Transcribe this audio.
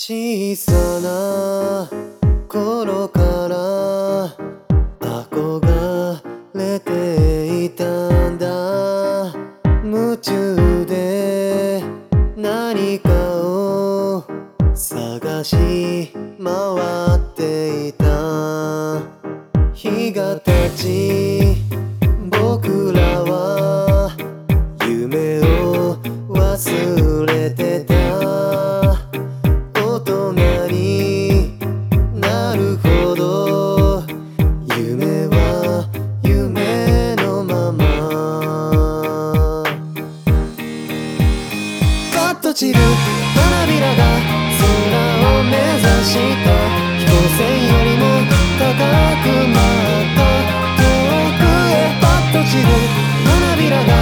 小さな頃から憧れていたんだ。夢中で何かを探し回っていた。日が経ち散る花びらが空を目指した。飛行船よりも高く舞った。遠くへパッと散る花びらが